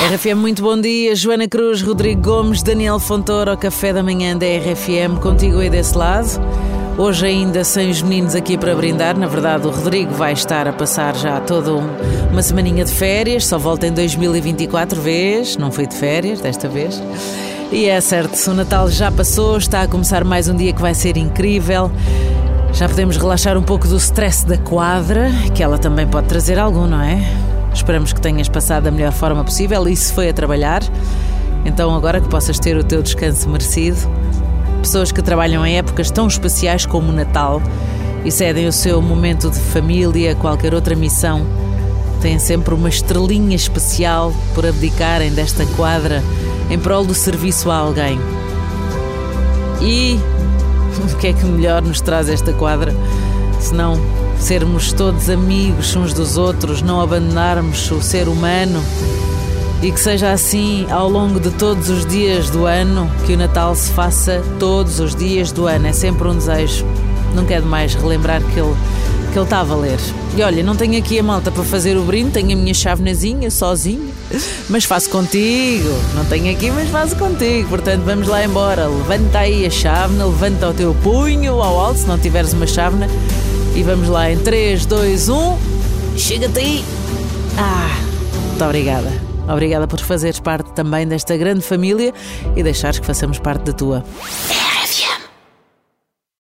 RFM, muito bom dia. Joana Cruz, Rodrigo Gomes, Daniel Fontoura, café da manhã da RFM, contigo aí desse lado. Hoje ainda sem os meninos aqui para brindar. Na verdade, o Rodrigo vai estar a passar já toda um, uma semaninha de férias. Só volta em 2024 vez. Não foi de férias desta vez. E é certo, o Natal já passou, está a começar mais um dia que vai ser incrível. Já podemos relaxar um pouco do stress da quadra, que ela também pode trazer algum, não é? Esperamos que tenhas passado da melhor forma possível e se foi a trabalhar, então agora que possas ter o teu descanso merecido. Pessoas que trabalham em épocas tão especiais como o Natal e cedem o seu momento de família, qualquer outra missão, têm sempre uma estrelinha especial por abdicarem desta quadra em prol do serviço a alguém. E o que é que melhor nos traz esta quadra se não sermos todos amigos uns dos outros, não abandonarmos o ser humano e que seja assim ao longo de todos os dias do ano, que o Natal se faça todos os dias do ano. É sempre um desejo. Nunca é demais relembrar que ele, que ele está a valer. E olha, não tenho aqui a malta para fazer o brinde, tenho a minha chavenazinha sozinha, mas faço contigo. Não tenho aqui, mas faço contigo. Portanto, vamos lá embora. Levanta aí a chávena, levanta o teu punho ao alto, se não tiveres uma chávena e vamos lá em 3, 2, 1. Chega-te aí! Ah, muito obrigada. Obrigada por fazeres parte também desta grande família e deixares que façamos parte da tua.